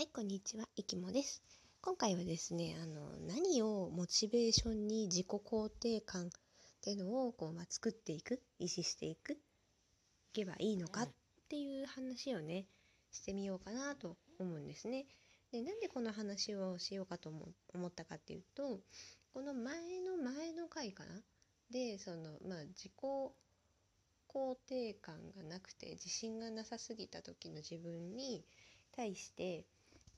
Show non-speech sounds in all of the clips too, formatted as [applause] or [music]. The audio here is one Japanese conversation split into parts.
はい、こんにちは、いきもです。今回はですね、あの何をモチベーションに自己肯定感っていうのをこう、まあ、作っていく、維持していく、いけばいいのかっていう話をね、してみようかなと思うんですね。で、なんでこの話をしようかと思ったかっていうと、この前の前の回かな？で、その、まあ、自己肯定感がなくて自信がなさすぎた時の自分に対して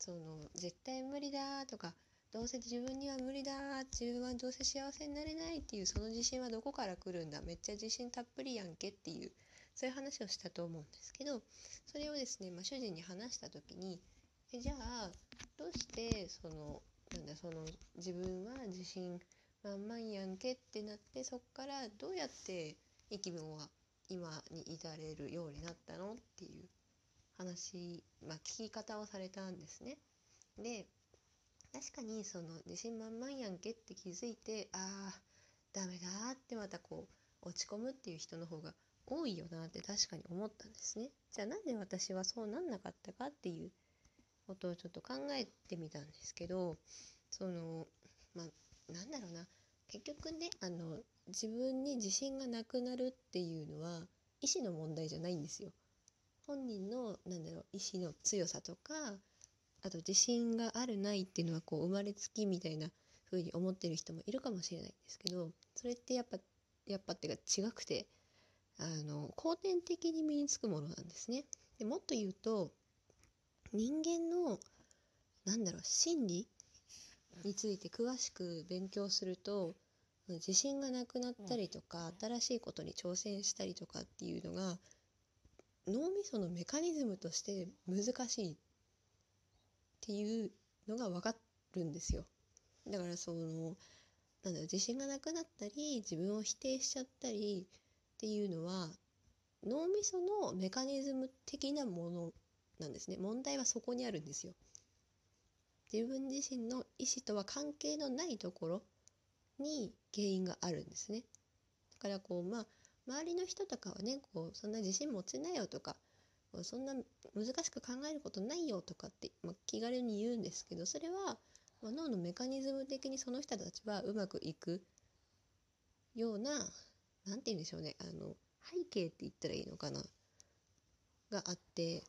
その絶対無理だとかどうせ自分には無理だ自分はどうせ幸せになれないっていうその自信はどこから来るんだめっちゃ自信たっぷりやんけっていうそういう話をしたと思うんですけどそれをですね、まあ、主人に話した時にえじゃあどうしてそのなんだその自分は自信満々やんけってなってそっからどうやっていきもは今に至れるようになったのっていう話、まあ、聞き方をされたんですね。で確かにその自信満々やんけって気づいてああダメだってまたこう落ち込むっていう人の方が多いよなって確かに思ったんですね。じゃあなんで私はそうなんなかったかっていうことをちょっと考えてみたんですけどそのまあなんだろうな結局ねあの自分に自信がなくなるっていうのは意思の問題じゃないんですよ。本人のなんだろう意志の強さとかあと自信があるないっていうのはこう生まれつきみたいな風に思ってる人もいるかもしれないんですけどそれってやっぱやっぱっていうか違くてあの後天的に身につくものなんですね。でもっと言うと人間のなんだろう心理について詳しく勉強すると自信がなくなったりとか新しいことに挑戦したりとかっていうのが脳みそのメカニズムとして難しいっていうのが分かるんですよ。だからそのなんだろう自信がなくなったり自分を否定しちゃったりっていうのは脳みそのメカニズム的なものなんですね。問題はそこにあるんですよ。自分自身の意思とは関係のないところに原因があるんですね。だからこうまあ周りの人とかはねこうそんな自信持ちなよとかそんな難しく考えることないよとかって、まあ、気軽に言うんですけどそれは、まあ、脳のメカニズム的にその人たちはうまくいくような何て言うんでしょうねあの背景って言ったらいいのかながあって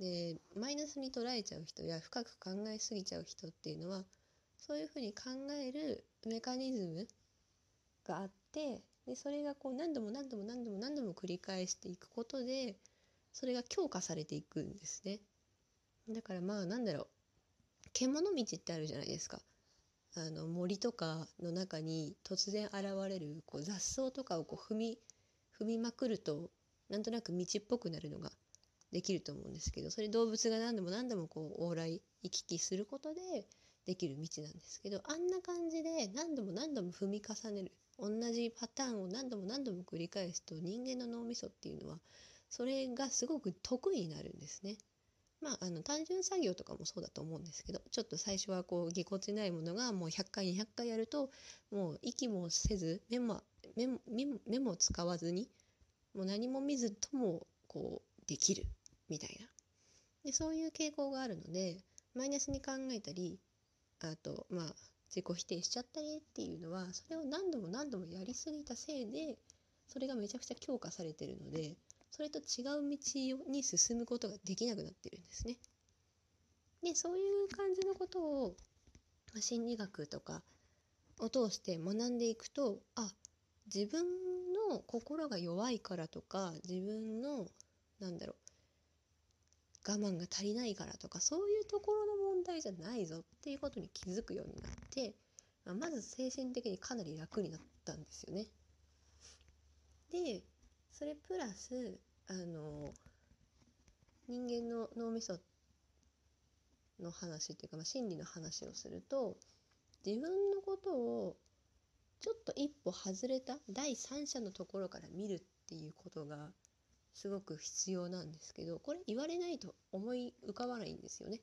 でマイナスに捉えちゃう人や深く考えすぎちゃう人っていうのはそういうふうに考えるメカニズムがあってでそれがこう何度も何度も何度も何度も繰り返していくことでそれが強化されていくんですね。だからまあなんだろう。獣道ってあるじゃないですか。あの森とかの中に突然現れるこう雑草とかをこう踏み踏みまくるとなんとなく道っぽくなるのができると思うんですけどそれ動物が何度も何度もこう往来行き来することでできる道なんですけどあんな感じで何度も何度も踏み重ねる。同じパターンを何度も何度も繰り返すと人間の脳みそっていうのはそれがすごく得意になるんですね。まあ、あの単純作業とかもそうだと思うんですけどちょっと最初はこうぎこちないものがもう100回200回やるともう息もせず目も目も目も使わずにもう何も見ずともこうできるみたいなでそういう傾向があるのでマイナスに考えたりあとまあ自己否定しちゃったりっていうのはそれを何度も何度もやりすぎたせいでそれがめちゃくちゃ強化されてるのでそれと違う道に進むことができなくなってるんですね。でそういう感じのことを心理学とかを通して学んでいくとあ自分の心が弱いからとか自分のなんだろう我慢が足りないからとかそういうところの題じゃないぞっていうことに気づくようになって、まあ、まず精神的にかなり楽になったんですよね。でそれプラスあの人間の脳みその話っていうか、まあ、心理の話をすると自分のことをちょっと一歩外れた第三者のところから見るっていうことがすごく必要なんですけどこれ言われないと思い浮かばないんですよね。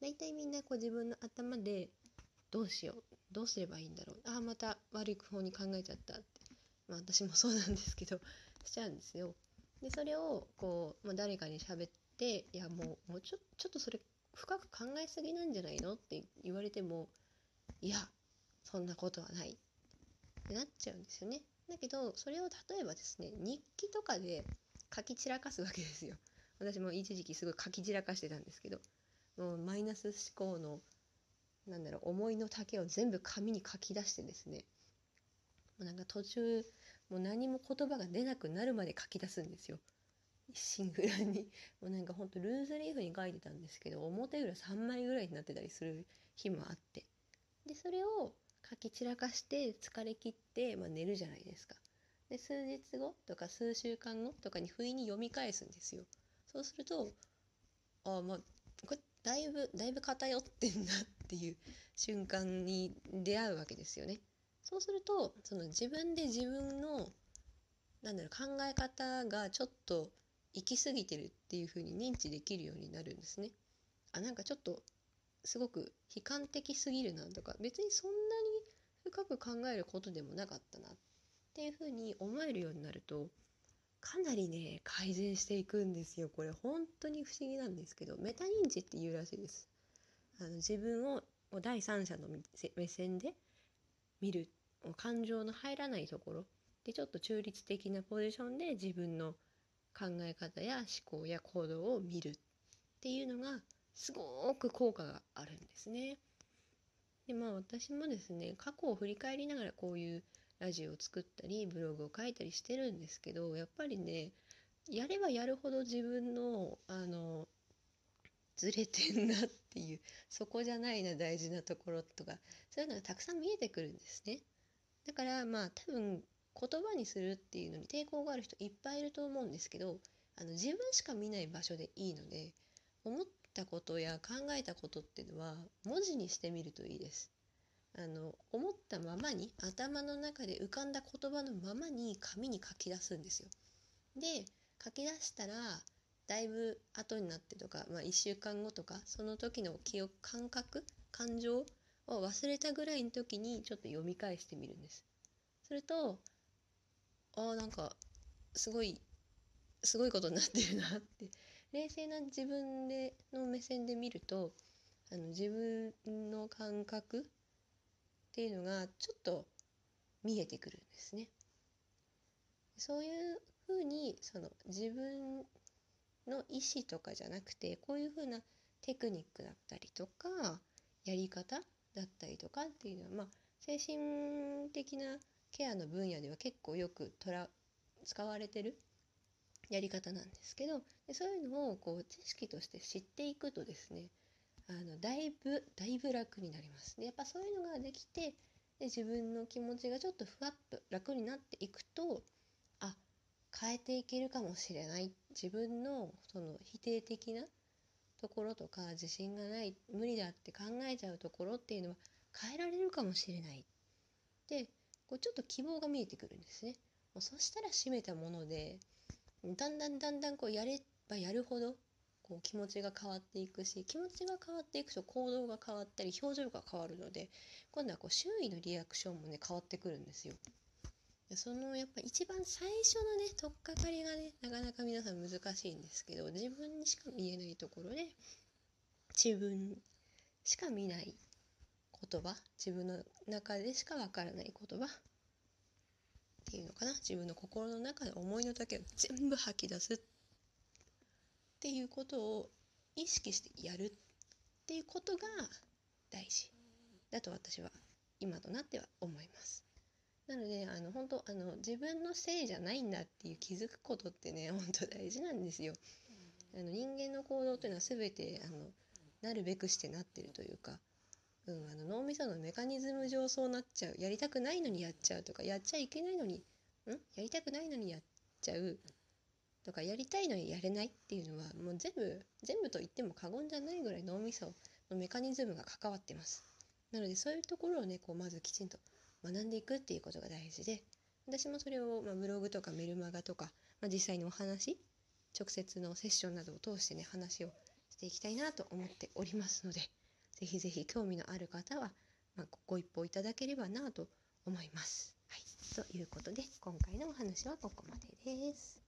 大体みんなこう自分の頭でどうしようどうすればいいんだろうああまた悪い方に考えちゃったって、まあ、私もそうなんですけど [laughs] しちゃうんですよ。でそれをこう、まあ、誰かに喋っていやもうもうちょちょっとそれ深く考えすぎなんじゃないのって言われてもいやそんなことはないってなっちゃうんですよね。だけどそれを例えばですね日記とかで書き散らかすわけですよ。私も一時期すごい書き散らかしてたんですけどもうマイナス思考のなんだろう思いの丈を全部紙に書き出してですね。もうなんか途中もう何も言葉が出なくなるまで書き出すんですよ。一心不乱に。もうなんかほんとルーズリーフに書いてたんですけど表裏3枚ぐらいになってたりする日もあって。でそれを書き散らかして疲れ切って、まあ、寝るじゃないですか。で数日後とか数週間後とかに不意に読み返すんですよ。そうするとああまあこれだいぶだいぶ偏ってんなっていう瞬間に出会うわけですよねそうするとその自分で自分のなんだろう考え方がちょっと行き過ぎてるっていうふうに認知できるようになるんですね。あなんかちょっとすごく悲観的すぎるなとか別にそんなに深く考えることでもなかったなっていうふうに思えるようになるとかなりね改善していくんですよこれ本当に不思議なんですけどメタ認知っていうらしいです。あの自分を第三者の目線で見る感情の入らないところでちょっと中立的なポジションで自分の考え方や思考や行動を見るっていうのがすごく効果があるんですね。でまあ私もですね過去を振り返りながらこういうラジオを作ったりブログを書いたりしてるんですけどやっぱりねやればやるほど自分のあのずれてんなっていうそこじゃないな大事なところとかそういうのがたくさん見えてくるんですね。だからまあ多分言葉にするっていうのに抵抗がある人いっぱいいると思うんですけどあの自分しか見ない場所でいいので思ったことや考えたことっていうのは文字にしてみるといいです。あの思ったままに頭の中で浮かんだ言葉のままに紙に書き出すんですよ。で書き出したらだいぶ後になってとか、まあ、1週間後とかその時の記憶感覚感情を忘れたぐらいの時にちょっと読み返してみるんです。するとあーなんかすごいすごいことになってるなって冷静な自分での目線で見るとあの自分の感覚っていうのがちょっと見えてくるんですね。そういうふうにその自分の意思とかじゃなくてこういうふうなテクニックだったりとかやり方だったりとかっていうのはまあ精神的なケアの分野では結構よくとら使われてるやり方なんですけどでそういうのをこう知識として知っていくとですねあのだいぶだいぶ楽になります。でやっぱそういうのができてで自分の気持ちがちょっとふわっと楽になっていくとあ変えていけるかもしれない自分のその否定的なところとか自信がない無理だって考えちゃうところっていうのは変えられるかもしれないでこうちょっと希望が見えてくるんですね。もうそしたら閉めたものでだんだんだんだんこうやればやるほどこう気持ちが変わっていくし気持ちが変わっていくと行動が変わったり表情が変わるので今度はこう周囲のリアクションもね変わってくるんですよ。そのやっぱ一番最初のね取っかかりがねなかなか皆さん難しいんですけど自分にしか見えないところで自分しか見ない言葉自分の中でしかわからない言葉っていうのかな自分の心の中で思いの丈を全部吐き出すっていうことを意識してやるっていうことが大事だと私は今となっては思います。なのであの本当あの自分のせいじゃないんだっていう気づくことってね [laughs] 本当大事なんですよ。あの人間の行動というのは全てあのなるべくしてなってるというかうん、あの脳みそのメカニズム上そうなっちゃうやりたくないのにやっちゃうとかやっちゃいけないのにんやりたくないのにやっちゃうとかやりたいのにやれないっていうのはもう全部全部と言っても過言じゃないぐらい脳みそのメカニズムが関わってますなのでそういうところをねこうまずきちんと学んでいくっていうことが大事で私もそれを、まあ、ブログとかメルマガとか、まあ、実際にお話直接のセッションなどを通してね話をしていきたいなと思っておりますのでぜひぜひ興味のある方は、まあ、ご一報いただければなと思います。はい、ということで今回のお話はここまでです。